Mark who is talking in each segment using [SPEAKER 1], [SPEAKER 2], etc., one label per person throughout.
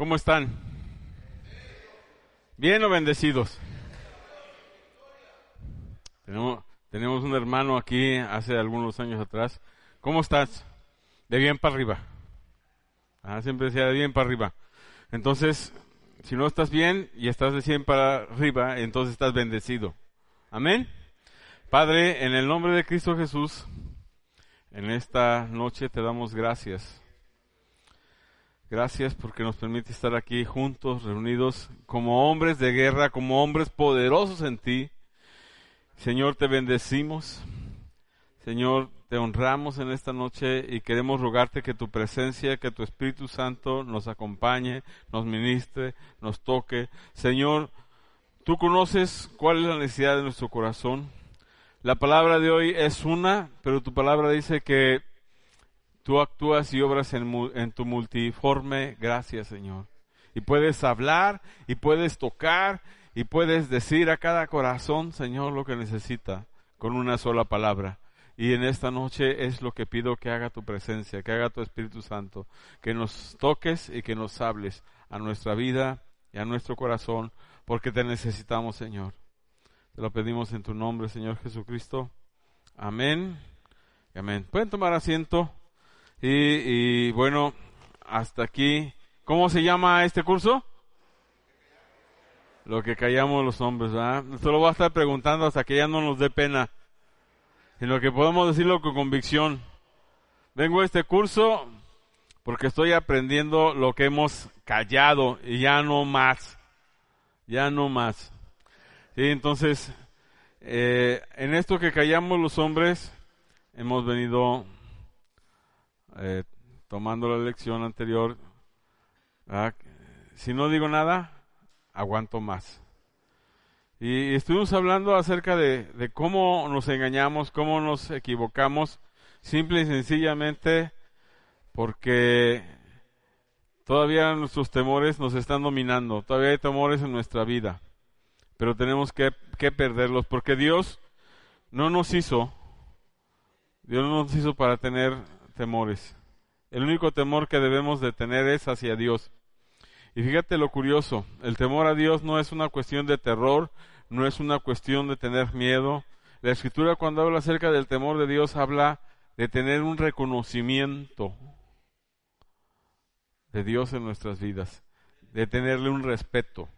[SPEAKER 1] ¿Cómo están? ¿Bien o bendecidos? Tenemos, un hermano aquí hace algunos años atrás. ¿Cómo estás? De bien para arriba. Ah, siempre decía de bien para arriba. Entonces, si no estás bien y estás de 100 para arriba, entonces estás bendecido. Amén. Padre, en el nombre de Cristo Jesús, en esta noche te damos gracias. Gracias porque nos permite estar aquí juntos, reunidos como hombres de guerra, como hombres poderosos en ti. Señor, te bendecimos. Señor, te honramos en esta noche y queremos rogarte que tu presencia, que tu Espíritu Santo nos acompañe, nos ministre, nos toque. Señor, tú conoces cuál es la necesidad de nuestro corazón. La palabra de hoy es una, pero tu palabra dice que tú actúas y obras en, tu multiforme gracia, Señor. Y puedes hablar y puedes tocar y puedes decir a cada corazón, Señor, lo que necesita con una sola palabra. Y en esta noche es lo que pido que haga tu presencia, que haga tu Espíritu Santo, que nos toques y que nos hables a nuestra vida y a nuestro corazón, porque te necesitamos, Señor. Te lo pedimos en tu nombre, Señor Jesucristo. Amén. Amén. Pueden tomar asiento. Y, y bueno, hasta aquí. ¿Cómo se llama este curso? Lo que callamos los hombres, ¿verdad? Esto lo voy a estar preguntando hasta que ya no nos dé pena sino que podemos decirlo con convicción. Vengo a este curso porque estoy aprendiendo lo que hemos callado y ya no más, ya no más. Sí, entonces, eh, en esto que callamos los hombres, hemos venido eh, tomando la lección anterior. Si no digo nada, aguanto más. Y estuvimos hablando acerca de, cómo nos engañamos, cómo nos equivocamos, simple y sencillamente porque todavía nuestros temores nos están dominando, todavía hay temores en nuestra vida, pero tenemos que, que perderlos porque Dios no nos hizo, Dios no nos hizo para tener temores. El único temor que debemos de tener es hacia Dios. Y fíjate lo curioso, el temor a Dios no es una cuestión de terror, no es una cuestión de tener miedo. La escritura cuando habla acerca del temor de Dios habla de tener un reconocimiento de Dios en nuestras vidas, de tenerle un respeto.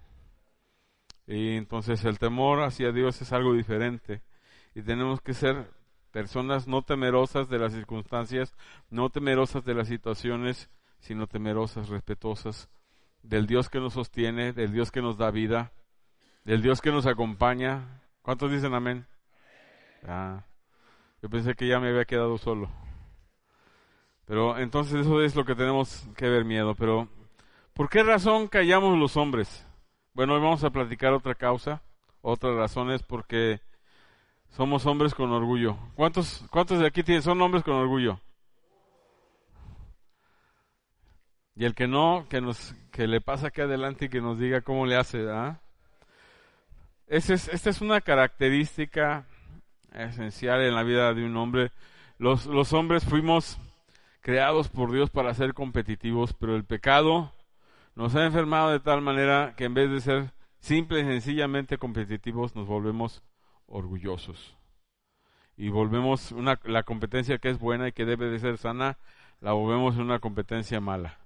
[SPEAKER 1] Y entonces el temor hacia Dios es algo diferente y tenemos que ser personas no temerosas de las circunstancias, no temerosas de las situaciones, sino temerosas, respetuosas del Dios que nos sostiene, del Dios que nos da vida, del Dios que nos acompaña. ¿Cuántos dicen amén? Ah, yo pensé que ya me había quedado solo. Pero entonces eso es lo que tenemos que ver miedo. Pero, ¿por qué razón callamos los hombres? Bueno, hoy vamos a platicar otra causa. Otra razón es porque somos hombres con orgullo. ¿Cuántos, cuántos de aquí tienen, son hombres con orgullo? Y el que no, que nos, que le pasa aquí adelante y que nos diga cómo le hace, ¿ah? es, esta es una característica esencial en la vida de un hombre. Los, los hombres fuimos creados por Dios para ser competitivos, pero el pecado nos ha enfermado de tal manera que en vez de ser simple y sencillamente competitivos, nos volvemos orgullosos. Y volvemos una, la competencia que es buena y que debe de ser sana, la volvemos una competencia mala.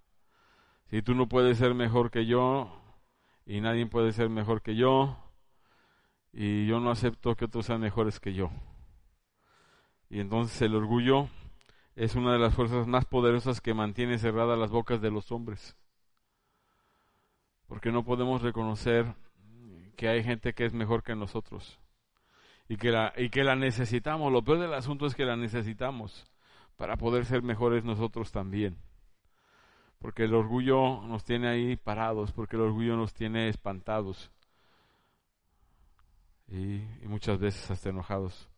[SPEAKER 1] Si tú no puedes ser mejor que yo y nadie puede ser mejor que yo y yo no acepto que otros sean mejores que yo. Y entonces el orgullo es una de las fuerzas más poderosas que mantiene cerradas las bocas de los hombres. Porque no podemos reconocer que hay gente que es mejor que nosotros y que la, y que la necesitamos. Lo peor del asunto es que la necesitamos para poder ser mejores nosotros también porque el orgullo nos tiene ahí parados, porque el orgullo nos tiene espantados y, muchas veces hasta enojados.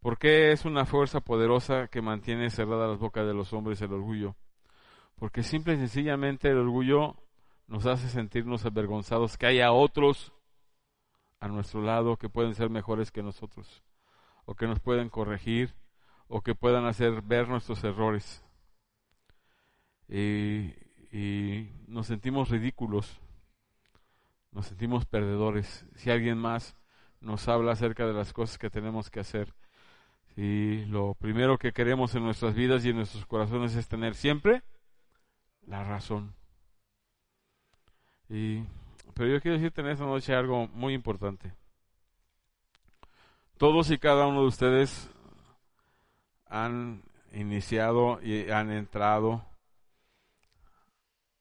[SPEAKER 1] ¿Por qué es una fuerza poderosa que mantiene cerradas las bocas de los hombres el orgullo? Porque simple y sencillamente el orgullo nos hace sentirnos avergonzados que haya otros a nuestro lado que pueden ser mejores que nosotros, o que nos pueden corregir, o que puedan hacer ver nuestros errores y, nos sentimos ridículos, nos sentimos perdedores. Si alguien más nos habla acerca de las cosas que tenemos que hacer, si lo primero que queremos en nuestras vidas y en nuestros corazones es tener siempre la razón. Y, pero yo quiero decirte en esta noche algo muy importante. Todos y cada uno de ustedes han iniciado y han entrado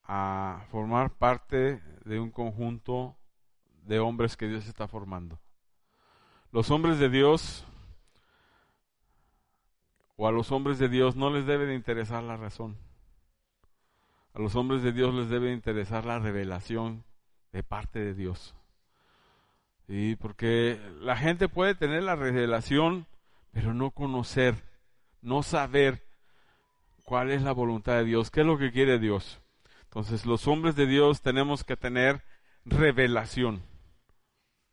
[SPEAKER 1] a formar parte de un conjunto de hombres que Dios está formando. Los hombres de Dios o a los hombres de Dios no les debe de interesar la razón. A los hombres de Dios les debe interesar la revelación de parte de Dios. Y porque la gente puede tener la revelación, pero no conocer, no saber cuál es la voluntad de Dios, qué es lo que quiere Dios. Entonces los hombres de Dios tenemos que tener revelación,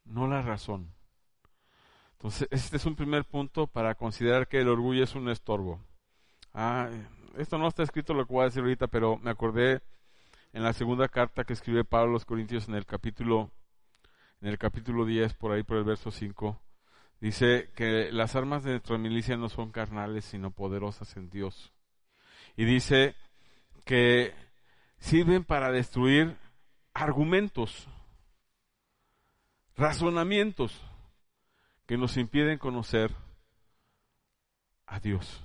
[SPEAKER 1] no la razón. Entonces este es un primer punto para considerar que el orgullo es un estorbo. Ah, esto no está escrito lo que voy a decir ahorita, pero me acordé en la segunda carta que escribe Pablo a los Corintios en el capítulo en el capítulo 10 por ahí por el verso 5 dice que las armas de nuestra milicia no son carnales sino poderosas en Dios. Y dice que sirven para destruir argumentos, razonamientos que nos impiden conocer a Dios.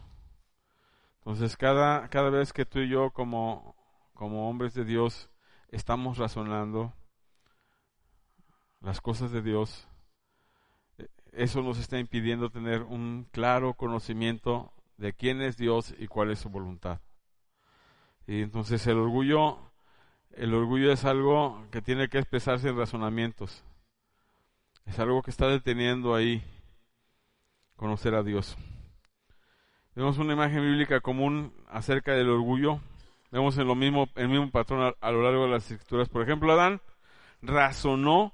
[SPEAKER 1] Entonces, cada, cada vez que tú y yo, como, como hombres de Dios, estamos razonando las cosas de Dios, eso nos está impidiendo tener un claro conocimiento de quién es Dios y cuál es su voluntad. Y entonces el orgullo, el orgullo es algo que tiene que expresarse en razonamientos. Es algo que está deteniendo ahí conocer a Dios. Vemos una imagen bíblica común acerca del orgullo. Vemos en lo mismo, el mismo patrón a, lo largo de las escrituras. Por ejemplo, Adán razonó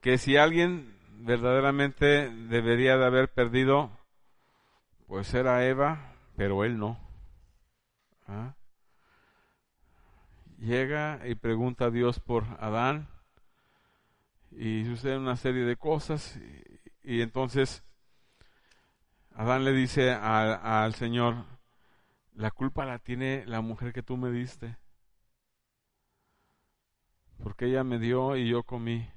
[SPEAKER 1] que si alguien verdaderamente debería de haber perdido, pues era Eva, pero él no. ¿Ah? llega y pregunta a Dios por Adán y sucede una serie de cosas y, entonces Adán le dice al Señor, la culpa la tiene la mujer que tú me diste, porque ella me dio y yo comí.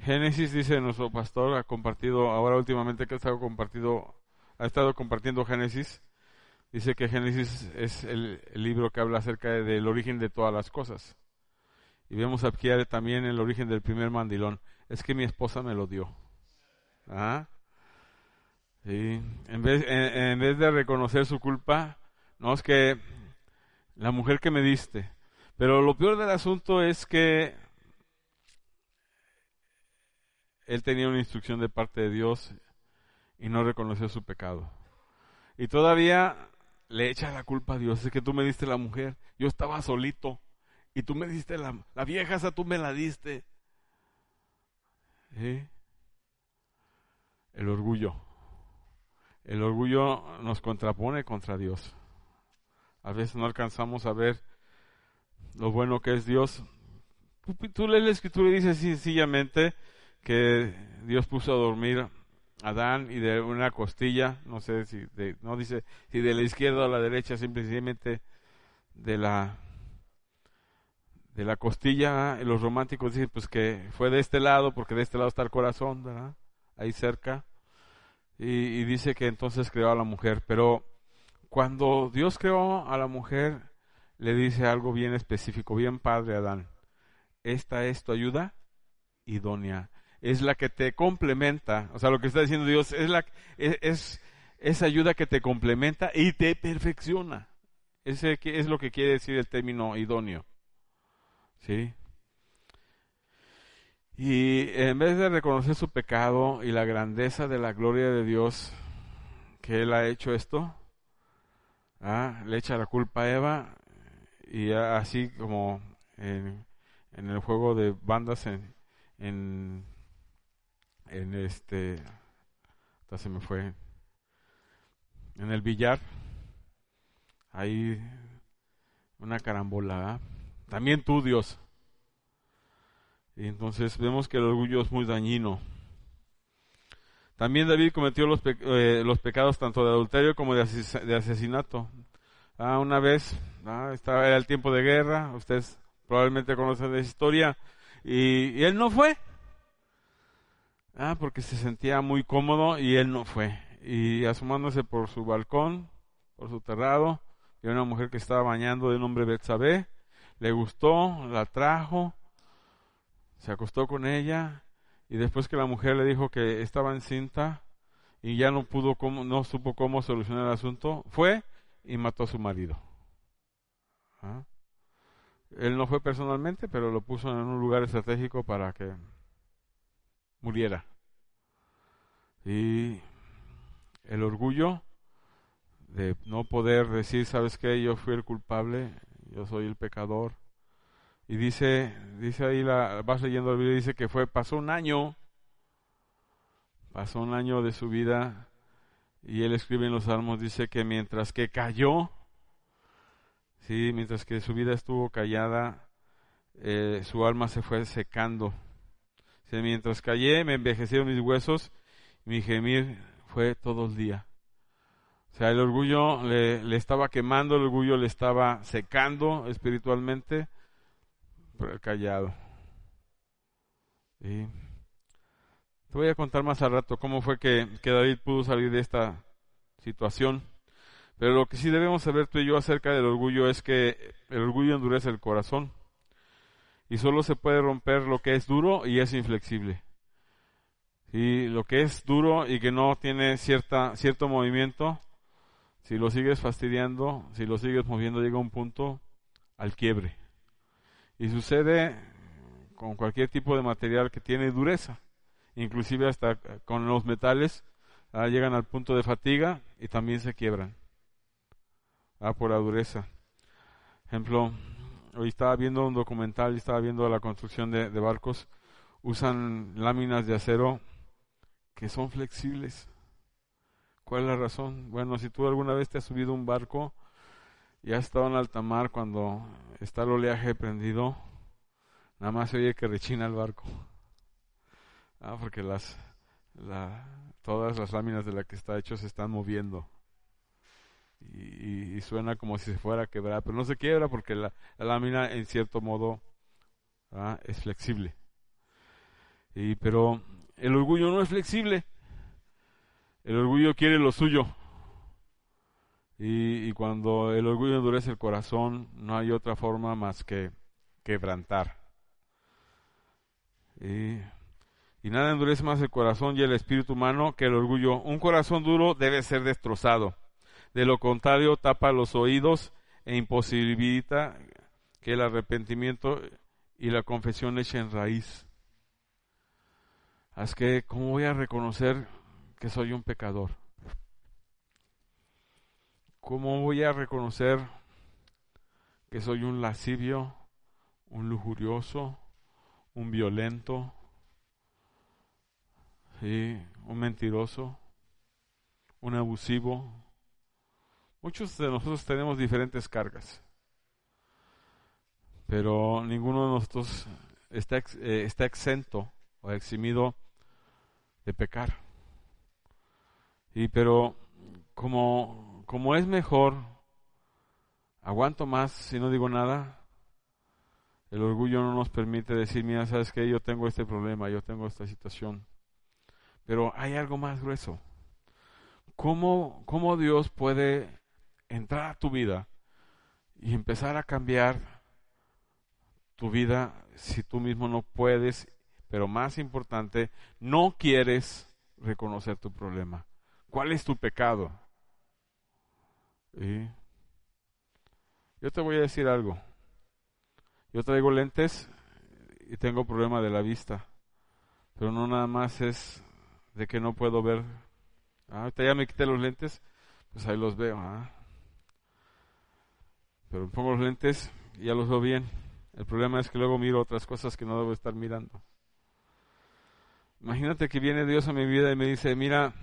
[SPEAKER 1] Génesis dice nuestro pastor ha compartido ahora últimamente que ha estado compartido ha estado compartiendo Génesis Dice que Génesis es el, libro que habla acerca del origen de todas las cosas. Y vemos aquí también el origen del primer mandilón. Es que mi esposa me lo dio. ¿Ah? Vez, en, vez de reconocer su culpa, no es que la mujer que me diste. Pero lo peor del asunto es que él tenía una instrucción de parte de Dios y no reconoció su pecado. Y todavía le echa la culpa a Dios. Es que tú me diste la mujer, yo estaba solito. Y tú me diste la, la vieja, esa tú me la diste. El orgullo. El orgullo nos contrapone contra Dios. A veces no alcanzamos a ver lo bueno que es Dios. Tú, lees la escritura y dices sencillamente que Dios puso a dormir Adán y de una costilla, no sé si de, no dice si de la izquierda o la derecha, simplemente de la de la costilla, los románticos dicen pues que fue de este lado porque de este lado está el corazón, ¿verdad? Ahí cerca. Y, y dice que entonces creó a la mujer, pero cuando Dios creó a la mujer le dice algo bien específico, bien padre Adán. Esta es tu ayuda idónea es la que te complementa. O sea, lo que está diciendo Dios es, la, es, esa ayuda que te complementa y te perfecciona. Ese es lo que quiere decir el término idóneo. ¿Sí? Y en vez de reconocer su pecado y la grandeza de la gloria de Dios, que Él ha hecho esto, ¿ah? le echa la culpa a Eva y así como en, el juego de bandas en, en en este, hasta se me fue, en el billar, hay una carambola, también tú, Dios. Y entonces vemos que el orgullo es muy dañino. También David cometió los, eh, los pecados tanto de adulterio como de, asesinato. Ah, una vez, ah, era el tiempo de guerra, ustedes probablemente conocen la historia, y, él no fue. Ah, porque se sentía muy cómodo y él no fue. Y asomándose por su balcón, por su terrado, vio una mujer que estaba bañando de nombre Betsabé, le gustó, la trajo, se acostó con ella y después que la mujer le dijo que estaba encinta y ya no pudo no supo cómo solucionar el asunto, fue y mató a su marido. ¿Ah? Él no fue personalmente, pero lo puso en un lugar estratégico para que muriera. Y el orgullo de no poder decir, ¿sabes qué? Yo fui el culpable, yo soy el pecador, y dice, dice ahí, la, vas leyendo el video, dice que fue, pasó un año, pasó un año de su vida, y él escribe en los salmos, dice que mientras que cayó, sí, mientras que su vida estuvo callada, eh, su alma se fue secando. mientras callé, me envejecieron mis huesos, mi gemir fue todo el día. O sea, el orgullo le, le estaba quemando, el orgullo le estaba secando espiritualmente callado. Y te voy a contar más al rato cómo fue que, que David pudo salir de esta situación. Pero lo que sí debemos saber tú y yo acerca del orgullo es que el orgullo endurece el corazón. Y solo se puede romper lo que es duro y es inflexible. Y lo que es duro y que no tiene cierta, cierto movimiento, si lo sigues fastidiando, si lo sigues moviendo, llega un punto al quiebre. Y sucede con cualquier tipo de material que tiene dureza, inclusive hasta con los metales, ah, llegan al punto de fatiga y también se quiebran ah, por la dureza. Ejemplo, hoy estaba viendo un documental estaba viendo la construcción de, de barcos, usan láminas de acero que son flexibles. ¿Cuál es la razón? Bueno, si tú alguna vez te has subido un barco, ya estado en alta mar cuando está el oleaje prendido, nada más se oye que rechina el barco. Ah, porque las, todas las láminas de la que está hecho se están moviendo. Y, suena como si se fuera a quebrar, pero no se quiebra porque la, lámina en cierto modo ah, es flexible. Y, pero el orgullo no es flexible. El orgullo quiere lo suyo. Y, cuando el orgullo endurece el corazón, no hay otra forma más que quebrantar. Y, y nada endurece más el corazón y el espíritu humano que el orgullo. Un corazón duro debe ser destrozado. De lo contrario, tapa los oídos e imposibilita que el arrepentimiento y la confesión echen raíz. Así que, ¿cómo voy a reconocer que soy un pecador? ¿Cómo voy a reconocer que soy un lascivio, un lujurioso, un violento, un mentiroso, un abusivo? Muchos de nosotros tenemos diferentes cargas, pero ninguno de nosotros está, eh, está exento o eximido de pecar. Y pero como como es mejor, aguanto más si no digo nada. El orgullo no nos permite decir, mira, sabes que yo tengo este problema, yo tengo esta situación. Pero hay algo más grueso. ¿Cómo, cómo Dios puede entrar a tu vida y empezar a cambiar tu vida si tú mismo no puedes, pero más importante, no quieres reconocer tu problema? ¿Cuál es tu pecado? Yo te voy a decir algo. Yo traigo lentes y tengo problema de la vista, pero no nada más es de que no puedo ver. Ah, ahorita ya me quité los lentes, pues ahí los veo. Ah. Pero pongo los lentes y ya los veo bien. El problema es que luego miro otras cosas que no debo estar mirando. Imagínate que viene Dios a mi vida y me dice, mira,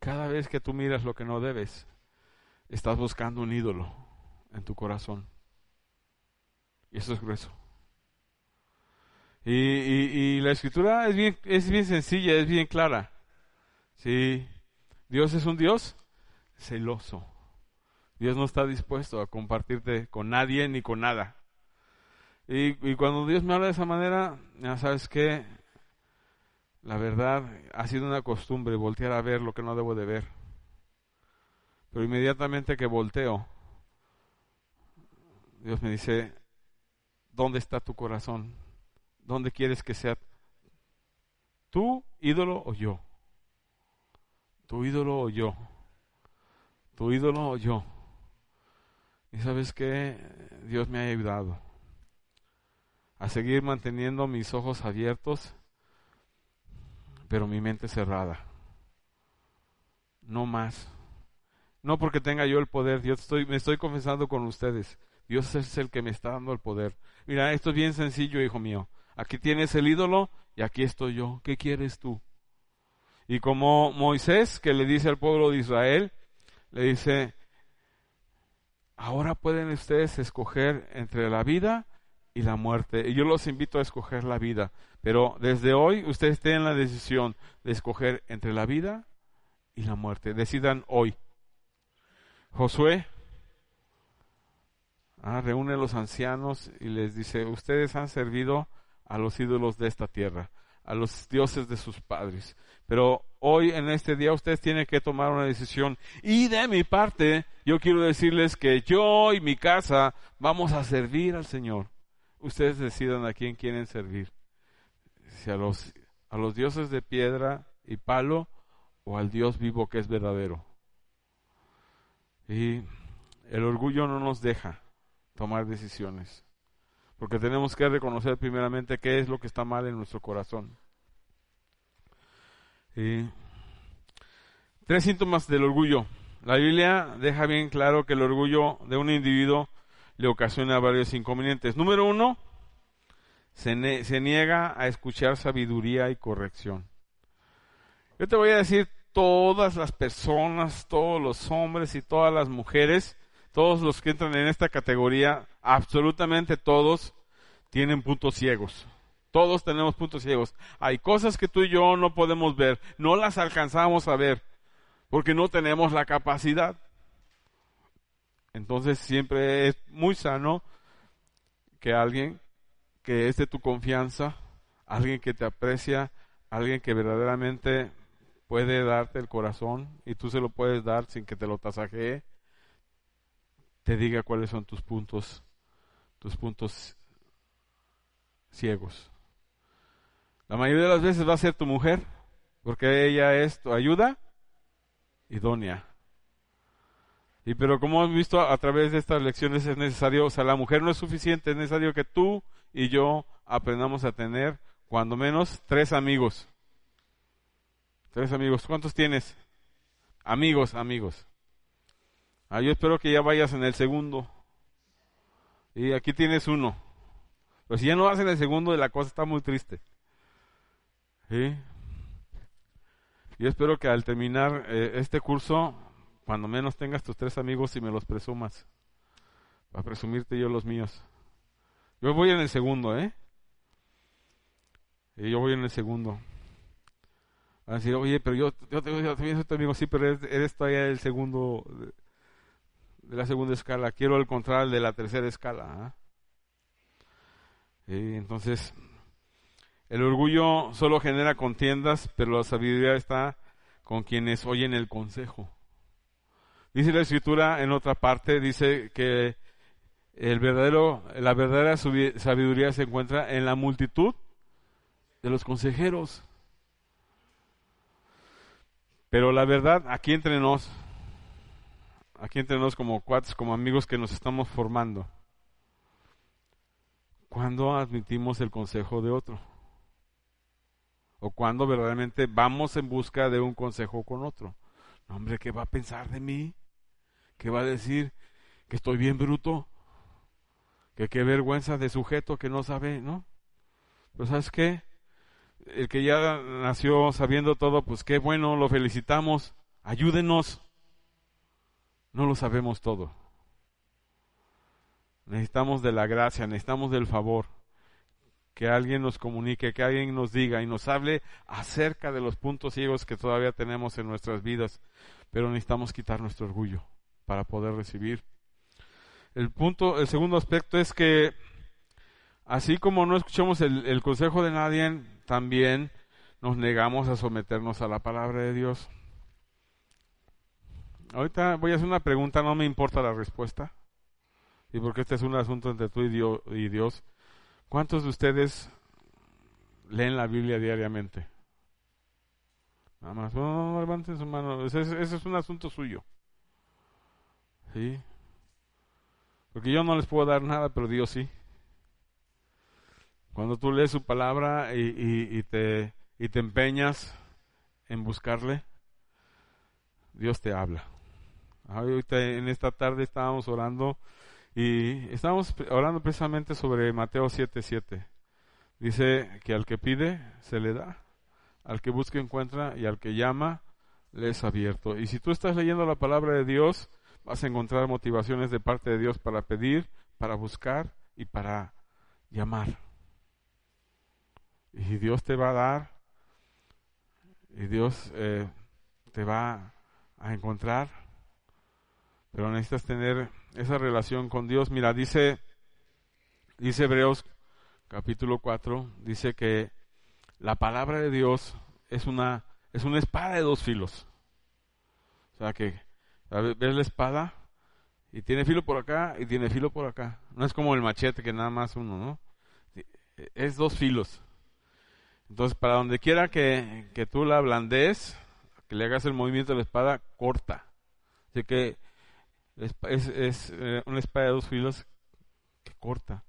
[SPEAKER 1] cada vez que tú miras lo que no debes, estás buscando un ídolo en tu corazón. Y eso es grueso. Y, la escritura es bien, es bien sencilla, es bien clara. Sí, Dios es un Dios celoso. Dios no está dispuesto a compartirte con nadie ni con nada. Y, y cuando Dios me habla de esa manera, ya sabes que la verdad ha sido una costumbre voltear a ver lo que no debo de ver. Pero inmediatamente que volteo, Dios me dice, ¿dónde está tu corazón? ¿Dónde quieres que sea tú, ídolo o yo? Tu ídolo o yo. Tu ídolo o yo. Y sabes que Dios me ha ayudado a seguir manteniendo mis ojos abiertos, pero mi mente cerrada. No más. No porque tenga yo el poder, yo estoy, me estoy confesando con ustedes. Dios es el que me está dando el poder. Mira, esto es bien sencillo, hijo mío. Aquí tienes el ídolo y aquí estoy yo. ¿Qué quieres tú? Y como Moisés, que le dice al pueblo de Israel, le dice, ahora pueden ustedes escoger entre la vida y la muerte. Y yo los invito a escoger la vida. Pero desde hoy ustedes tienen la decisión de escoger entre la vida y la muerte. Decidan hoy. Josué ah, reúne a los ancianos y les dice, ustedes han servido a los ídolos de esta tierra, a los dioses de sus padres. Pero hoy en este día ustedes tienen que tomar una decisión. Y de mi parte, yo quiero decirles que yo y mi casa vamos a servir al Señor. Ustedes decidan a quién quieren servir. Si a los, a los dioses de piedra y palo o al Dios vivo que es verdadero. Y el orgullo no nos deja tomar decisiones. Porque tenemos que reconocer primeramente qué es lo que está mal en nuestro corazón. tres síntomas del orgullo. La Biblia deja bien claro que el orgullo de un individuo le ocasiona varios inconvenientes. Número uno, se, se niega a escuchar sabiduría y corrección. Yo te voy a decir, todas las personas, todos los hombres y todas las mujeres todos los que entran en esta categoría, absolutamente todos, tienen puntos ciegos. Todos tenemos puntos ciegos. Hay cosas que tú y yo no podemos ver, no las alcanzamos a ver, porque no tenemos la capacidad. Entonces siempre es muy sano que alguien que es de tu confianza, alguien que te aprecia, alguien que verdaderamente puede darte el corazón y tú se lo puedes dar sin que te lo tasajee, te diga cuáles son tus puntos, tus puntos ciegos. La mayoría de las veces va a ser tu mujer, porque ella es tu ayuda idónea. Y pero como hemos visto a, través de estas lecciones es necesario, o sea, la mujer no es suficiente, es necesario que tú y yo aprendamos a tener cuando menos tres amigos. Tres amigos. ¿Cuántos tienes? Amigos, amigos. Ah, yo espero que ya vayas en el segundo. Y aquí tienes uno. Pero si ya no vas en el segundo, la cosa está muy triste. ¿Sí? Yo espero que al terminar eh, este curso, cuando menos tengas tus tres amigos y me los presumas. Para presumirte yo los míos. Yo voy en el segundo, ¿eh? Y yo voy en el segundo. Van oye, pero yo, yo, también soy tu amigo, sí, pero eres, todavía el segundo de la segunda escala, quiero el contrario de la tercera escala. ¿ah? entonces, el orgullo solo genera contiendas, pero la sabiduría está con quienes oyen el consejo. Dice la escritura en otra parte, dice que el verdadero, la verdadera sabiduría se encuentra en la multitud de los consejeros. Pero la verdad, aquí entre nos, aquí tenemos como cuates, como amigos que nos estamos formando. ¿Cuándo admitimos el consejo de otro? ¿O cuando verdaderamente vamos en busca de un consejo con otro? No, hombre, ¿qué va a pensar de mí? ¿Qué va a decir? ¿Que estoy bien bruto? ¿Que qué vergüenza de sujeto que no sabe, no? Pero ¿sabes qué? El que ya nació sabiendo todo, pues qué bueno, lo felicitamos. Ayúdenos no lo sabemos todo. Necesitamos de la gracia, necesitamos del favor. Que alguien nos comunique, que alguien nos diga y nos hable acerca de los puntos ciegos que todavía tenemos en nuestras vidas. Pero necesitamos quitar nuestro orgullo para poder recibir. El punto, el segundo aspecto es que así como no escuchamos el, consejo de nadie, también nos negamos a someternos a la palabra de Dios. Ahorita voy a hacer una pregunta, no me importa la respuesta. Y porque este es un asunto entre tú y Dios. ¿Cuántos de ustedes leen la Biblia diariamente? Nada más. No, no, levanten su mano. Ese, ese, es un asunto suyo. ¿Sí? Porque yo no les puedo dar nada, pero Dios sí. Cuando tú lees su palabra y, te, y te empeñas en buscarle, Dios te habla. Ahorita en esta tarde estábamos orando y estábamos orando precisamente sobre Mateo 7:7. Dice que al que pide se le da, al que busca encuentra y al que llama le es abierto. Y si tú estás leyendo la palabra de Dios, vas a encontrar motivaciones de parte de Dios para pedir, para buscar y para llamar. Y Dios te va a dar, y Dios eh, te va a encontrar pero necesitas tener esa relación con Dios. Mira, dice, dice Hebreos capítulo 4, dice que la palabra de Dios es una, es una espada de dos filos. O sea que, ves la espada y tiene filo por acá y tiene filo por acá. No es como el machete que nada más uno, ¿no? Es dos filos. Entonces, para donde quiera que, que tú la ablandes, que le hagas el movimiento de la espada, corta. Así que es, es eh, una espada de dos filos que corta.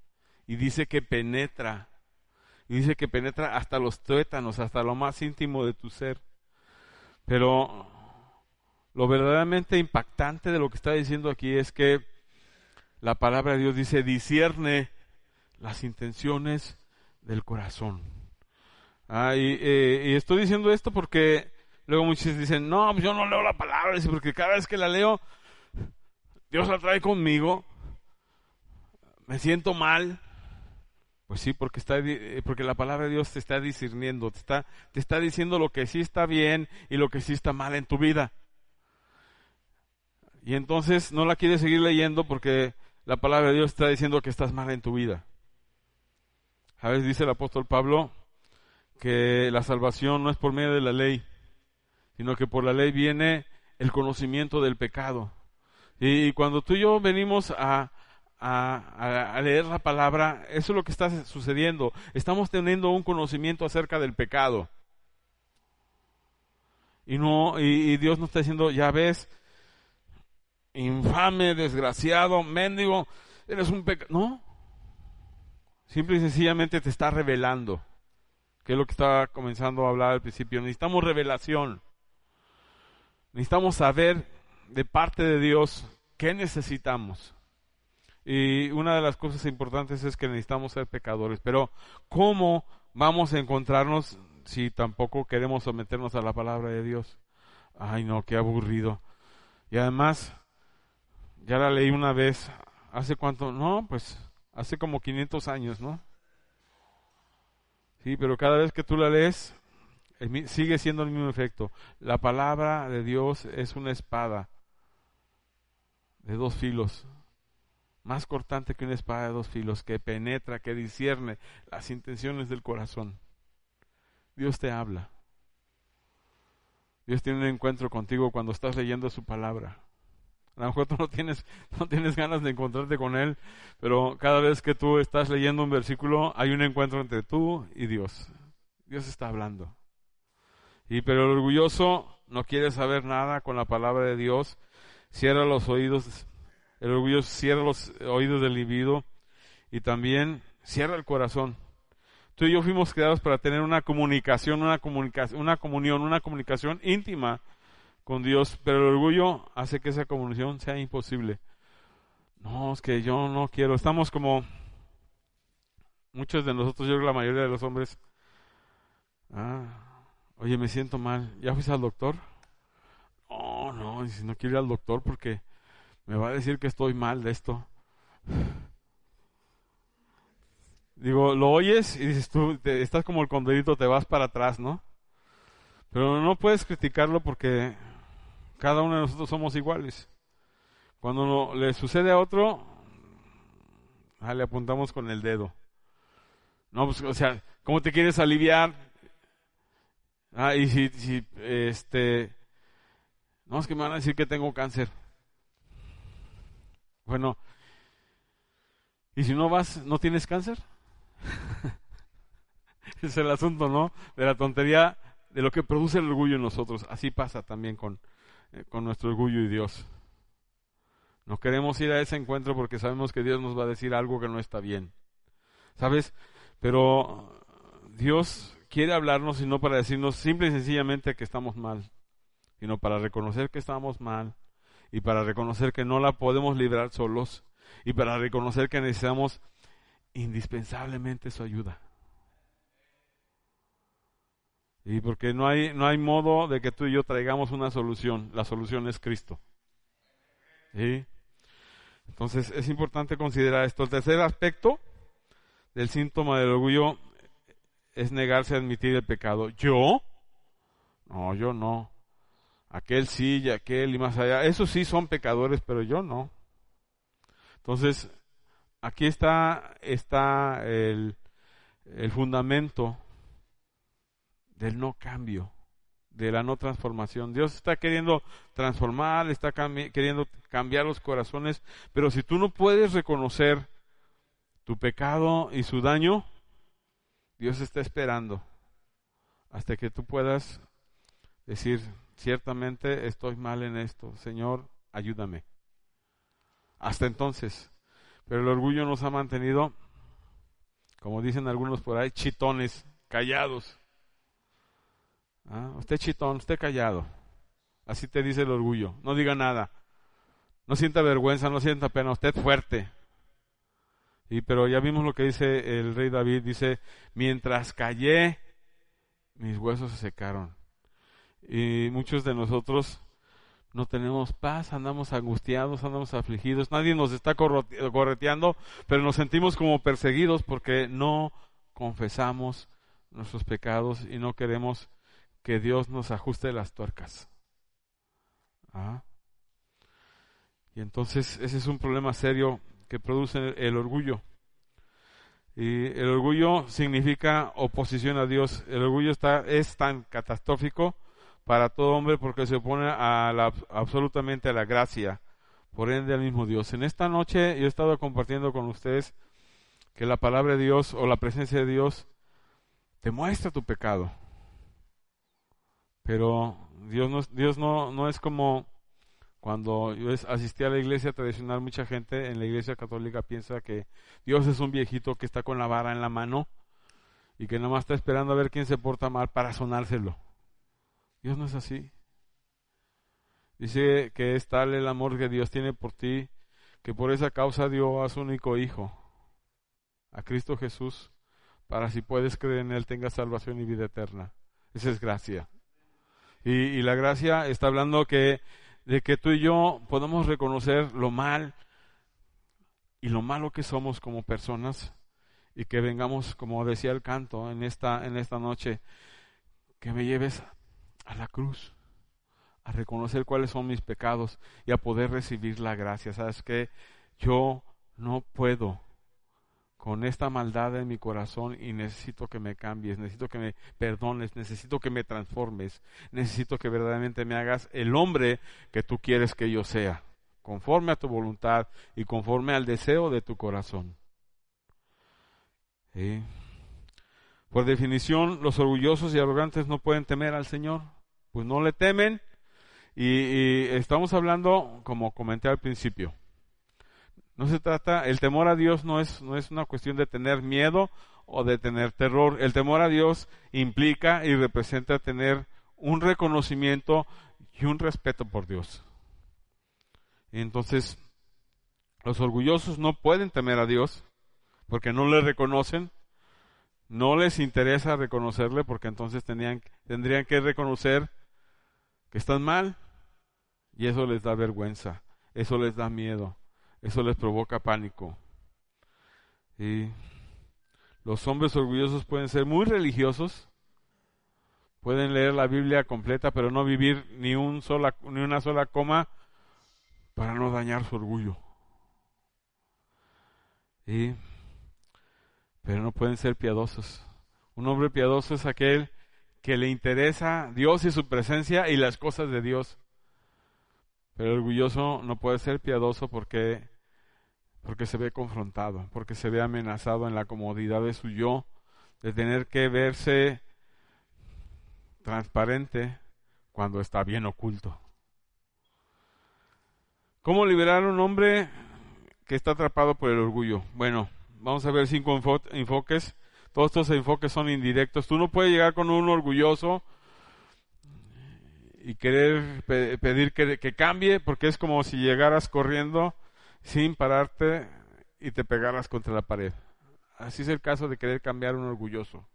[SPEAKER 1] Y dice que penetra. Y dice que penetra hasta los tuétanos, hasta lo más íntimo de tu ser. Pero lo verdaderamente impactante de lo que está diciendo aquí es que la palabra de Dios dice, discierne las intenciones del corazón. Ah, y, eh, y, estoy diciendo esto porque luego muchos dicen, no, pues yo no leo la palabra, porque cada vez que la leo Dios la trae conmigo, me siento mal. Pues sí, porque, está, eh, porque la palabra de Dios te está discerniendo, te está, te está diciendo lo que sí está bien y lo que sí está mal en tu vida. Y entonces no la quieres seguir leyendo porque la palabra de Dios está diciendo que estás mal en tu vida. A veces dice el apóstol Pablo que la salvación no es por medio de la ley, sino que por la ley viene el conocimiento del pecado. Y cuando tú y yo venimos a, leer la palabra, eso es lo que está sucediendo. Estamos teniendo un conocimiento acerca del pecado. Y, no, y, Dios nos está diciendo, ya ves, infame, desgraciado, mendigo, eres un pecado. No. Simple y sencillamente te está revelando. Que es lo que estaba comenzando a hablar al principio. Necesitamos revelación. Necesitamos saber de parte de Dios qué necesitamos. Y una de las cosas importantes es que necesitamos ser pecadores. Pero ¿cómo vamos a encontrarnos si tampoco queremos someternos a la palabra de Dios? Ay, no, qué aburrido. Y además, ya la leí una vez, ¿hace cuánto? No, pues hace como 500 años, ¿no? Sí, pero cada vez que tú la lees, sigue siendo el mismo efecto. La palabra de Dios es una espada de dos filos, más cortante que una espada de dos filos, que penetra, que discierne las intenciones del corazón. Dios te habla. Dios tiene un encuentro contigo cuando estás leyendo su palabra. A lo mejor tú no tienes, no tienes ganas de encontrarte con Él, pero cada vez que tú estás leyendo un versículo, hay un encuentro entre tú y Dios. Dios está hablando. Y pero el orgulloso no quiere saber nada con la palabra de Dios cierra los oídos, el orgullo cierra los oídos del individuo y también cierra el corazón. Tú y yo fuimos creados para tener una comunicación, una, comunicación, una comunión, una comunicación íntima con Dios, pero el orgullo hace que esa comunicación sea imposible. No, es que yo no quiero. Estamos como muchos de nosotros, yo creo la mayoría de los hombres. Ah, oye, me siento mal. ¿Ya fuiste al doctor? Oh, no, si no quiero ir al doctor porque me va a decir que estoy mal de esto. Digo, lo oyes y dices tú, estás como el condorito, te vas para atrás, ¿no? Pero no puedes criticarlo porque cada uno de nosotros somos iguales. Cuando le sucede a otro, ah, le apuntamos con el dedo. No, pues, o sea, ¿cómo te quieres aliviar? Ah, y si, si, este, no, es que me van a decir que tengo cáncer. Bueno, ¿y si no vas, no tienes cáncer? es el asunto, ¿no? De la tontería, de lo que produce el orgullo en nosotros. Así pasa también con, con nuestro orgullo y Dios. No queremos ir a ese encuentro porque sabemos que Dios nos va a decir algo que no está bien. ¿Sabes? Pero Dios quiere hablarnos y no para decirnos simple y sencillamente que estamos mal, sino para reconocer que estamos mal y para reconocer que no la podemos librar solos y para reconocer que necesitamos indispensablemente su ayuda. Y porque no hay, no hay modo de que tú y yo traigamos una solución. La solución es Cristo. ¿Sí? Entonces es importante considerar esto. El tercer aspecto del síntoma del orgullo es negarse a admitir el pecado. ¿Yo? No, yo no. Aquel sí y aquel y más allá. Esos sí son pecadores, pero yo no. Entonces, aquí está, está el, el fundamento del no cambio de la no transformación. Dios está queriendo transformar, está queriendo cambiar los corazones, pero si tú no puedes reconocer tu pecado y su daño, Dios está esperando hasta que tú puedas decir, ciertamente estoy mal en esto, Señor, ayúdame. Hasta entonces, pero el orgullo nos ha mantenido, como dicen algunos por ahí, chitones, callados. ¿Ah? Usted chitón, usted callado. Así te dice el orgullo. No diga nada. No sienta vergüenza, no sienta pena. Usted fuerte. Y pero ya vimos lo que dice el rey David. Dice, mientras callé, mis huesos se secaron. Y muchos de nosotros no tenemos paz, andamos angustiados, andamos afligidos. Nadie nos está correteando, pero nos sentimos como perseguidos porque no confesamos nuestros pecados y no queremos que Dios nos ajuste las tuercas. ¿Ah? Y entonces ese es un problema serio que produce el orgullo. Y el orgullo significa oposición a Dios. El orgullo está, es tan catastrófico para todo hombre porque se opone a la, absolutamente a la gracia, por ende al mismo Dios. En esta noche yo he estado compartiendo con ustedes que la palabra de Dios o la presencia de Dios te muestra tu pecado. Pero Dios no, Dios no, no es como cuando yo asistí a la iglesia tradicional, mucha gente en la iglesia católica piensa que Dios es un viejito que está con la vara en la mano y que nada más está esperando a ver quién se porta mal para sonárselo. Dios no es así. Dice que es tal el amor que Dios tiene por ti, que por esa causa dio a su único Hijo, a Cristo Jesús, para si puedes creer en Él tenga salvación y vida eterna. Esa es gracia. Y, la gracia está hablando que, de que tú y yo podemos reconocer lo mal y lo malo que somos como personas y que vengamos, como decía el canto en esta, en esta noche, que me lleves a la cruz, a reconocer cuáles son mis pecados y a poder recibir la gracia. ¿Sabes que Yo no puedo con esta maldad en mi corazón y necesito que me cambies, necesito que me perdones, necesito que me transformes, necesito que verdaderamente me hagas el hombre que tú quieres que yo sea, conforme a tu voluntad y conforme al deseo de tu corazón. Por definición, los orgullosos y arrogantes no pueden temer al Señor, pues no le temen. Y estamos hablando, como comenté al principio, no se trata, el temor a Dios no es, no es una cuestión de tener miedo o de tener terror. El temor a Dios implica y representa tener un reconocimiento y un respeto por Dios. Entonces, los orgullosos no pueden temer a Dios porque no le reconocen, no les interesa reconocerle porque entonces tendrían, tendrían que reconocer que están mal y eso les da vergüenza, eso les da miedo. Eso les provoca pánico. Y Los hombres orgullosos pueden ser muy religiosos, pueden leer la Biblia completa, pero no vivir ni, un sola, ni una sola coma para no dañar su orgullo. Y, pero no pueden ser piadosos. Un hombre piadoso es aquel que le interesa Dios y su presencia y las cosas de Dios. Pero el orgulloso no puede ser piadoso porque, porque se ve confrontado, porque se ve amenazado en la comodidad de su yo, de tener que verse transparente cuando está bien oculto. ¿Cómo liberar a un hombre que está atrapado por el orgullo? Bueno, vamos a ver cinco enfoques. Todos estos enfoques son indirectos. Tú no puedes llegar con un orgulloso y querer pedir que, que, cambie, porque es como si llegaras corriendo sin pararte y te pegaras contra la pared. Así es el caso de querer cambiar un orgulloso.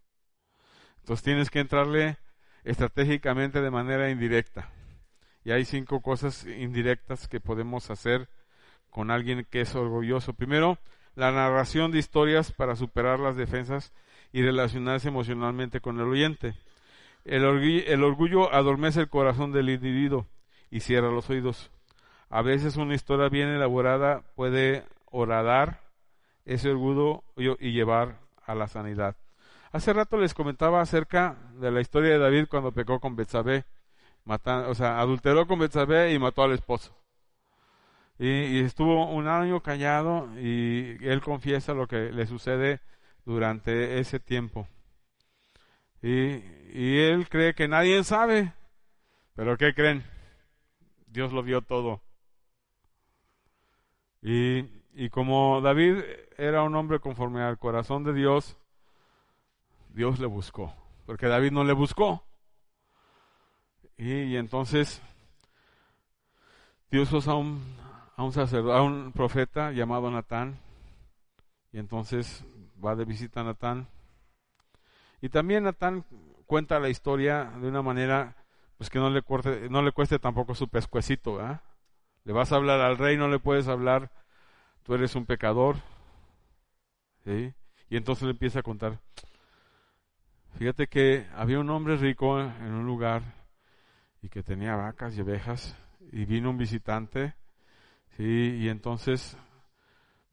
[SPEAKER 1] Entonces tienes que entrarle estratégicamente de manera indirecta. Y hay cinco cosas indirectas que podemos hacer con alguien que es orgulloso. Primero, la narración de historias para superar las defensas y relacionarse emocionalmente con el oyente. El, orgullo, adormece el corazón del individuo y cierra los oídos. A veces una historia bien elaborada puede horadar ese orgullo y llevar a la sanidad. Hace rato les comentaba acerca de la historia de David cuando pecó con Betsabé o sea, adulteró con Betsabé y mató al esposo. Y, estuvo un año callado y él confiesa lo que le sucede durante ese tiempo. Y, y él cree que nadie sabe, pero ¿qué creen? Dios lo vio todo. Y, y como David era un hombre conforme al corazón de Dios, Dios le buscó, porque David no le buscó. Y, entonces Dios usa un, a un sacerdote, a un profeta llamado Natán. Y entonces va de visita a Natán. Y también Natán cuenta la historia de una manera pues que no le, corte, no le cueste tampoco su pescuecito. Le vas a hablar al rey, no le puedes hablar, tú eres un pecador. Y entonces le empieza a contar. Fíjate que había un hombre rico en un lugar y que tenía vacas y ovejas y vino un visitante, sí, y entonces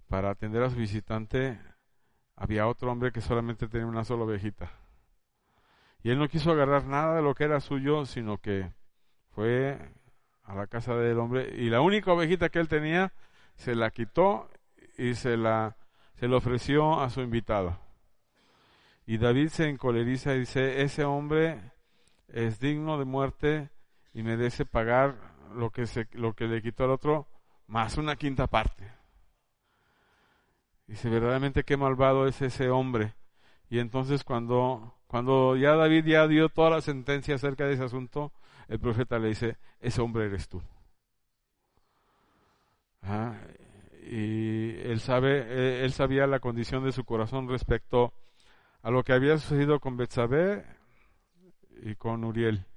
[SPEAKER 1] para atender a su visitante había otro hombre que solamente tenía una sola ovejita. Y él no quiso agarrar nada de lo que era suyo, sino que fue a la casa del hombre y la única ovejita que él tenía se la quitó y se la se ofreció a su invitado. Y David se encoleriza y dice, ese hombre es digno de muerte y merece pagar lo que, se, lo que le quitó al otro más una quinta parte. Dice, verdaderamente qué malvado es ese hombre. Y entonces cuando, cuando ya David ya dio toda la sentencia acerca de ese asunto, el profeta le dice, ese hombre eres tú. Ah, y él sabe, eh, él sabía la condición de su corazón respecto a lo que había sucedido con Betsabé y con Uriel.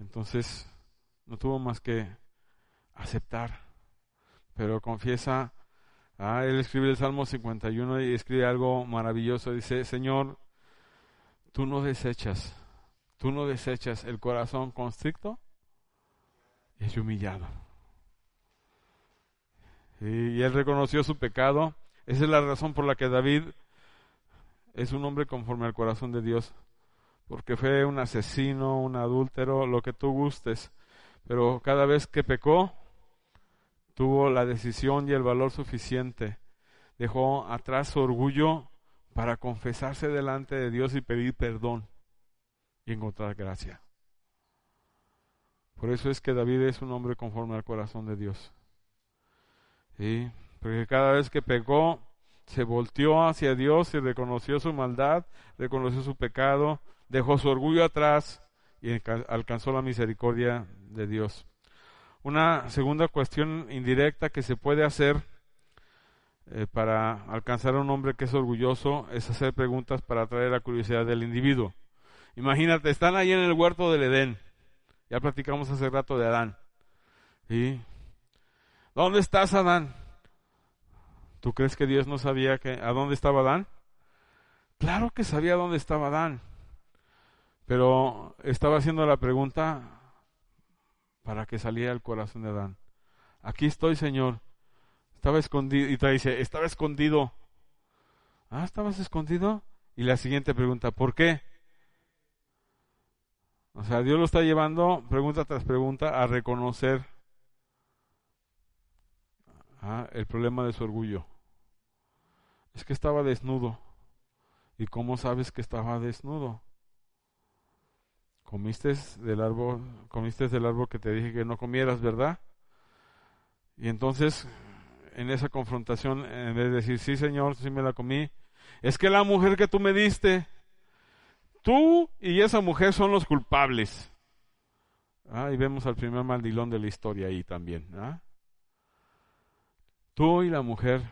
[SPEAKER 1] Entonces, no tuvo más que aceptar, pero confiesa, ah, él escribe el Salmo 51 y escribe algo maravilloso, dice, Señor, tú no desechas, tú no desechas el corazón constricto y humillado. Y él reconoció su pecado. Esa es la razón por la que David es un hombre conforme al corazón de Dios porque fue un asesino, un adúltero, lo que tú gustes. Pero cada vez que pecó, tuvo la decisión y el valor suficiente. Dejó atrás su orgullo para confesarse delante de Dios y pedir perdón y encontrar gracia. Por eso es que David es un hombre conforme al corazón de Dios. ¿Sí? Porque cada vez que pecó, se volteó hacia Dios y reconoció su maldad, reconoció su pecado, dejó su orgullo atrás y alcanzó la misericordia de Dios. Una segunda cuestión indirecta que se puede hacer eh, para alcanzar a un hombre que es orgulloso es hacer preguntas para atraer la curiosidad del individuo. Imagínate, están ahí en el huerto del Edén. Ya platicamos hace rato de Adán. ¿Y ¿Dónde estás, Adán? ¿Tú crees que Dios no sabía que, a dónde estaba Adán? Claro que sabía dónde estaba Adán, pero estaba haciendo la pregunta para que saliera el corazón de Adán. Aquí estoy, Señor. Estaba escondido. Y te dice, estaba escondido. Ah, ¿estabas escondido? Y la siguiente pregunta, ¿por qué? O sea, Dios lo está llevando, pregunta tras pregunta, a reconocer ah, el problema de su orgullo. Es que estaba desnudo. ¿Y cómo sabes que estaba desnudo? Comiste del árbol, comiste del árbol que te dije que no comieras, ¿verdad? Y entonces, en esa confrontación, en vez de decir, sí, Señor, sí me la comí, es que la mujer que tú me diste, tú y esa mujer son los culpables. Ah, y vemos al primer maldilón de la historia ahí también. ¿ah? Tú y la mujer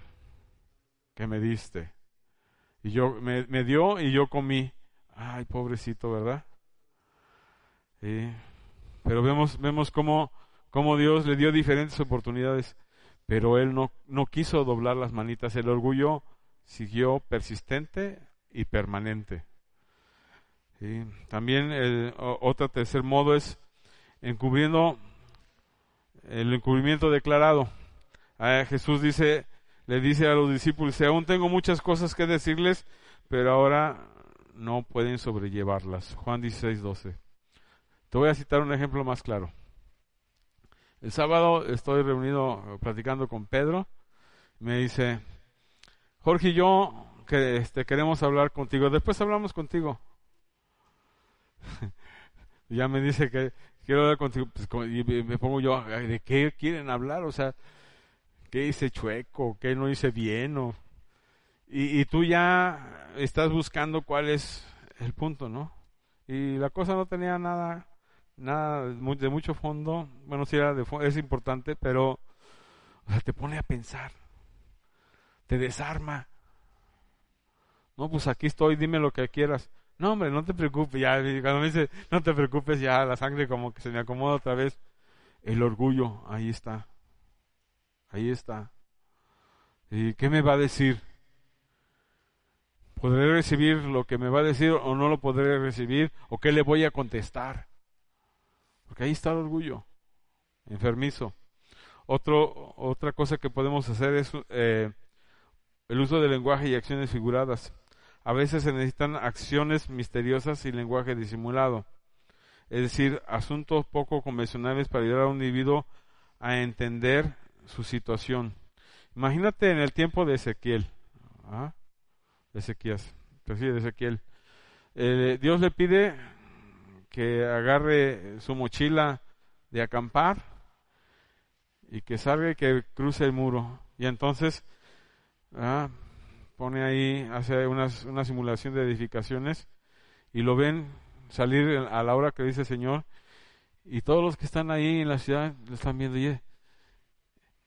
[SPEAKER 1] que me diste. Y yo, me, me dio y yo comí. Ay, pobrecito, ¿verdad? Pero vemos, vemos cómo, cómo, Dios le dio diferentes oportunidades, pero él no, no quiso doblar las manitas. El orgullo siguió persistente y permanente. También el otro tercer modo es encubriendo el encubrimiento declarado. Ah, Jesús dice, le dice a los discípulos, aún tengo muchas cosas que decirles, pero ahora no pueden sobrellevarlas. Juan 16, 12. Te voy a citar un ejemplo más claro. El sábado estoy reunido platicando con Pedro. Me dice, Jorge y yo que, este, queremos hablar contigo. Después hablamos contigo. ya me dice que quiero hablar contigo. Pues, y me pongo yo, ¿de qué quieren hablar? O sea, ¿qué hice chueco? ¿Qué no hice bien? O, y, y tú ya estás buscando cuál es el punto, ¿no? Y la cosa no tenía nada nada de mucho fondo, bueno, sí era de es importante, pero te pone a pensar, te desarma. No, pues aquí estoy, dime lo que quieras. No, hombre, no te preocupes, ya, cuando me dice, no te preocupes, ya la sangre como que se me acomoda otra vez. El orgullo, ahí está, ahí está. ¿Y qué me va a decir? ¿Podré recibir lo que me va a decir o no lo podré recibir? ¿O qué le voy a contestar? Ahí está el orgullo, enfermizo. Otro, otra cosa que podemos hacer es eh, el uso de lenguaje y acciones figuradas. A veces se necesitan acciones misteriosas y lenguaje disimulado. Es decir, asuntos poco convencionales para ayudar a un individuo a entender su situación. Imagínate en el tiempo de Ezequiel. ¿ah? Ezequías. Ezequiel. Eh, Dios le pide que agarre su mochila de acampar y que salga y que cruce el muro. Y entonces ah, pone ahí, hace unas, una simulación de edificaciones y lo ven salir a la hora que dice el Señor y todos los que están ahí en la ciudad lo están viendo y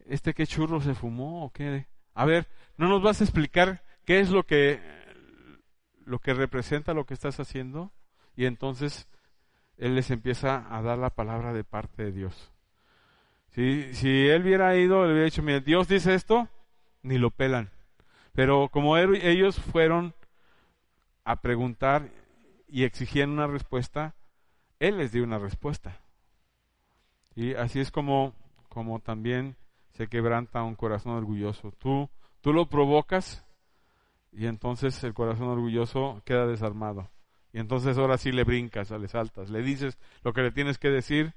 [SPEAKER 1] este qué churro se fumó o qué a ver no nos vas a explicar qué es lo que lo que representa lo que estás haciendo y entonces él les empieza a dar la palabra de parte de Dios. Si, si él hubiera ido, le hubiera dicho, mira, Dios dice esto, ni lo pelan. Pero como ellos fueron a preguntar y exigían una respuesta, él les dio una respuesta. Y así es como, como también se quebranta un corazón orgulloso. Tú, tú lo provocas y entonces el corazón orgulloso queda desarmado. Y entonces ahora sí le brincas, le saltas, le dices lo que le tienes que decir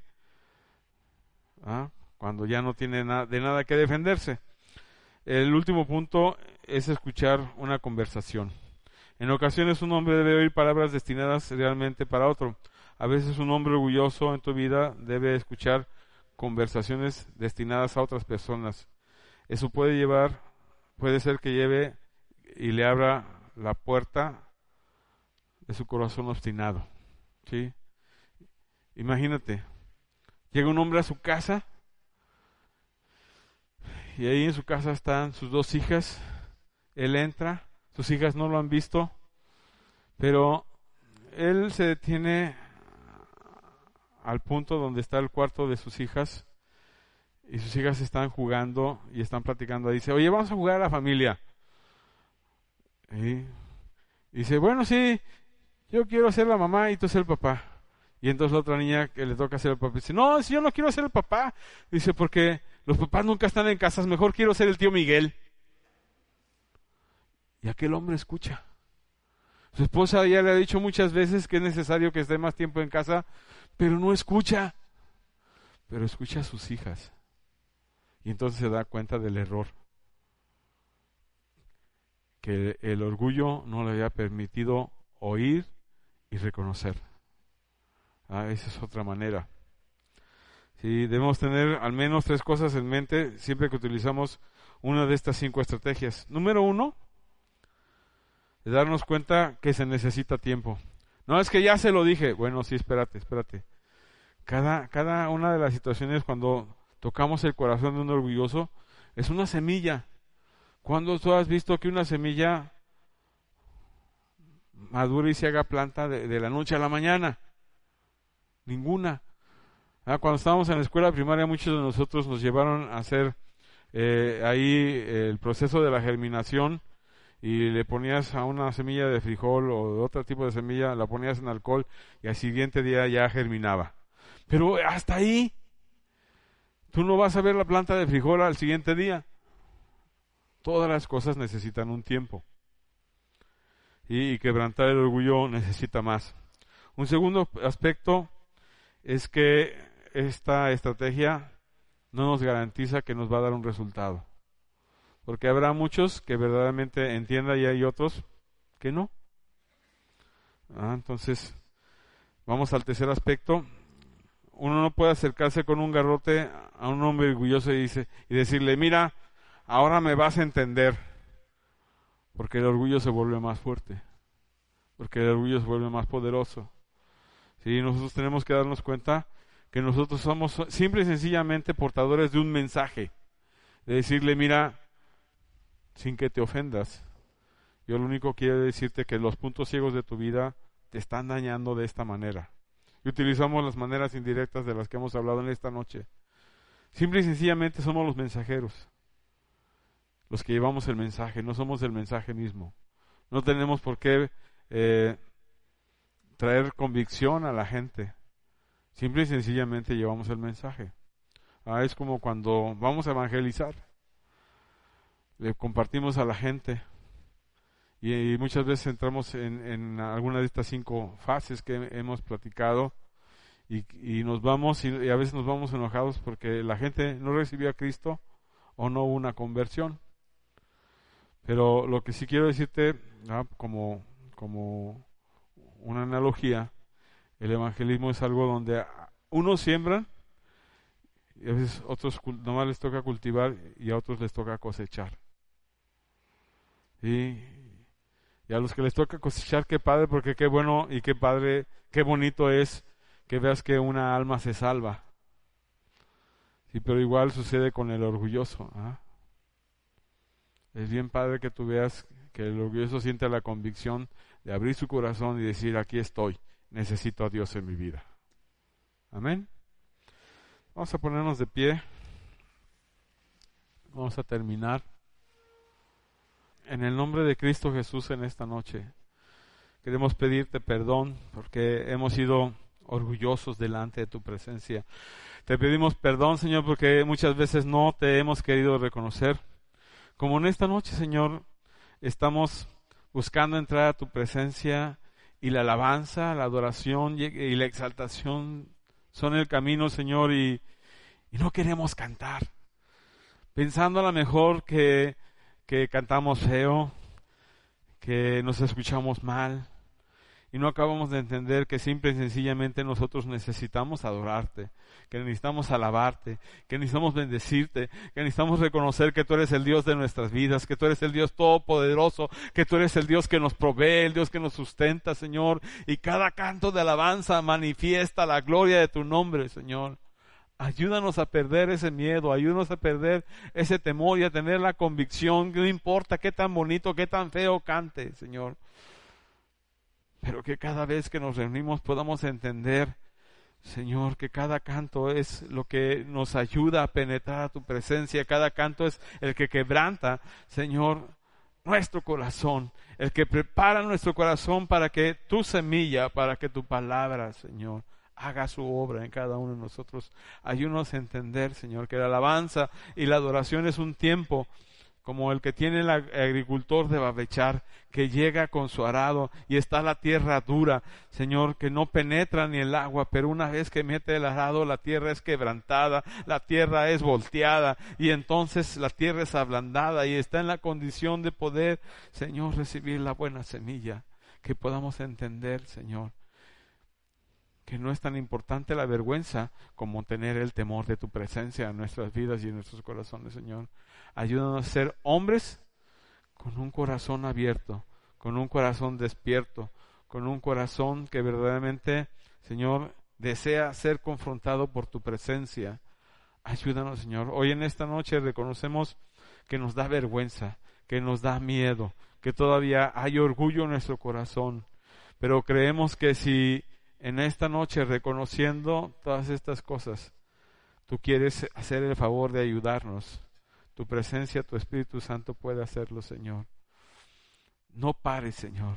[SPEAKER 1] ¿ah? cuando ya no tiene de nada que defenderse. El último punto es escuchar una conversación. En ocasiones un hombre debe oír palabras destinadas realmente para otro. A veces un hombre orgulloso en tu vida debe escuchar conversaciones destinadas a otras personas. Eso puede llevar, puede ser que lleve y le abra la puerta de su corazón obstinado. ¿sí? Imagínate, llega un hombre a su casa y ahí en su casa están sus dos hijas. Él entra, sus hijas no lo han visto, pero él se detiene al punto donde está el cuarto de sus hijas y sus hijas están jugando y están platicando. Dice, oye, vamos a jugar a la familia. Dice, bueno, sí, yo quiero ser la mamá y tú ser el papá. Y entonces la otra niña que le toca ser el papá dice, no, si yo no quiero ser el papá. Dice, porque los papás nunca están en casas, mejor quiero ser el tío Miguel. Y aquel hombre escucha. Su esposa ya le ha dicho muchas veces que es necesario que esté más tiempo en casa, pero no escucha. Pero escucha a sus hijas. Y entonces se da cuenta del error. Que el orgullo no le había permitido oír y reconocer. Ah, esa es otra manera. Sí, debemos tener al menos tres cosas en mente siempre que utilizamos una de estas cinco estrategias. Número uno, de darnos cuenta que se necesita tiempo. No es que ya se lo dije. Bueno, sí, espérate, espérate. Cada, cada una de las situaciones cuando tocamos el corazón de un orgulloso es una semilla. ¿Cuándo tú has visto que una semilla madure y se haga planta de, la noche a la mañana? Ninguna. Ah, cuando estábamos en la escuela primaria, muchos de nosotros nos llevaron a hacer eh, ahí el proceso de la germinación y le ponías a una semilla de frijol o de otro tipo de semilla, la ponías en alcohol y al siguiente día ya germinaba. Pero hasta ahí, tú no vas a ver la planta de frijol al siguiente día. Todas las cosas necesitan un tiempo. Y, quebrantar el orgullo necesita más. Un segundo aspecto es que esta estrategia no nos garantiza que nos va a dar un resultado porque habrá muchos que verdaderamente entiendan y hay otros que no. Ah, entonces, vamos al tercer aspecto. Uno no puede acercarse con un garrote a un hombre orgulloso y, dice, y decirle, mira, ahora me vas a entender, porque el orgullo se vuelve más fuerte, porque el orgullo se vuelve más poderoso. Sí, nosotros tenemos que darnos cuenta que nosotros somos simple y sencillamente portadores de un mensaje, de decirle, mira, sin que te ofendas. Yo lo único quiero decirte que los puntos ciegos de tu vida te están dañando de esta manera. Y utilizamos las maneras indirectas de las que hemos hablado en esta noche. Simple y sencillamente somos los mensajeros, los que llevamos el mensaje, no somos el mensaje mismo. No tenemos por qué eh, traer convicción a la gente. Simple y sencillamente llevamos el mensaje. Ah, es como cuando vamos a evangelizar le compartimos a la gente. Y, muchas veces entramos en, alguna de estas cinco fases que hemos platicado y, nos vamos y, a veces nos vamos enojados porque la gente no recibió a Cristo o no hubo una conversión. Pero lo que sí quiero decirte, como, como una analogía, el evangelismo es algo donde unos siembran y a veces otros nomás les toca cultivar y a otros les toca cosechar. Y, a los que les toca cosechar, qué padre, porque qué bueno y qué padre, qué bonito es que veas que una alma se salva. Sí, pero igual sucede con el orgulloso. ¿ah? Es bien padre que tú veas que el orgulloso siente la convicción de abrir su corazón y decir, aquí estoy, necesito a Dios en mi vida. Amén. Vamos a ponernos de pie. Vamos a terminar en el nombre de Cristo Jesús en esta noche. Queremos pedirte perdón porque hemos sido orgullosos delante de tu presencia. Te pedimos perdón, Señor, porque muchas veces no te hemos querido reconocer. Como en esta noche, Señor, estamos buscando entrar a tu presencia y la alabanza, la adoración y la exaltación son el camino, Señor, y, no queremos cantar. Pensando a lo mejor que que cantamos feo, que nos escuchamos mal y no acabamos de entender que simple y sencillamente nosotros necesitamos adorarte, que necesitamos alabarte, que necesitamos bendecirte, que necesitamos reconocer que tú eres el Dios de nuestras vidas, que tú eres el Dios todopoderoso, que tú eres el Dios que nos provee, el Dios que nos sustenta, Señor, y cada canto de alabanza manifiesta la gloria de tu nombre, Señor. Ayúdanos a perder ese miedo, ayúdanos a perder ese temor y a tener la convicción que no importa qué tan bonito, qué tan feo cante, Señor. Pero que cada vez que nos reunimos podamos entender Señor, que cada canto es lo que nos ayuda a penetrar a tu presencia, cada canto es el que quebranta, Señor, nuestro corazón, el que prepara nuestro corazón para que tu semilla, para que tu palabra, Señor, haga su obra en cada uno de nosotros. Ayúdanos a entender, Señor, que la alabanza y la adoración es un tiempo como el que tiene el agricultor de Babechar, que llega con su arado y está la tierra dura, Señor, que no penetra ni el agua, pero una vez que mete el arado, la tierra es quebrantada, la tierra es volteada y entonces la tierra es ablandada y está en la condición de poder, Señor, recibir la buena semilla, que podamos entender, Señor, que no es tan importante la vergüenza como tener el temor de tu presencia en nuestras vidas y en nuestros corazones, Señor. Ayúdanos a ser hombres con un corazón abierto, con un corazón despierto, con un corazón que verdaderamente, Señor, desea ser confrontado por tu presencia. Ayúdanos, Señor. Hoy en esta noche reconocemos que nos da vergüenza, que nos da miedo, que todavía hay orgullo en nuestro corazón. Pero creemos que si en esta noche, reconociendo todas estas cosas, tú quieres hacer el favor de ayudarnos tu presencia, tu Espíritu Santo puede hacerlo, Señor. No pares, Señor.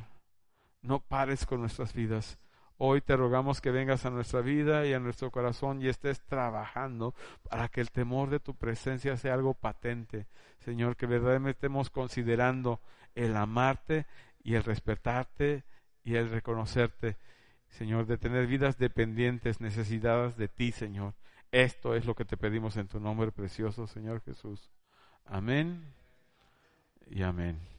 [SPEAKER 1] No pares con nuestras vidas. Hoy te rogamos que vengas a nuestra vida y a nuestro corazón y estés trabajando para que el temor de tu presencia sea algo patente. Señor, que verdaderamente estemos considerando el amarte y el respetarte y el reconocerte. Señor, de tener vidas dependientes, necesitadas de ti, Señor. Esto es lo que te pedimos en tu nombre precioso, Señor Jesús. Amén y amén.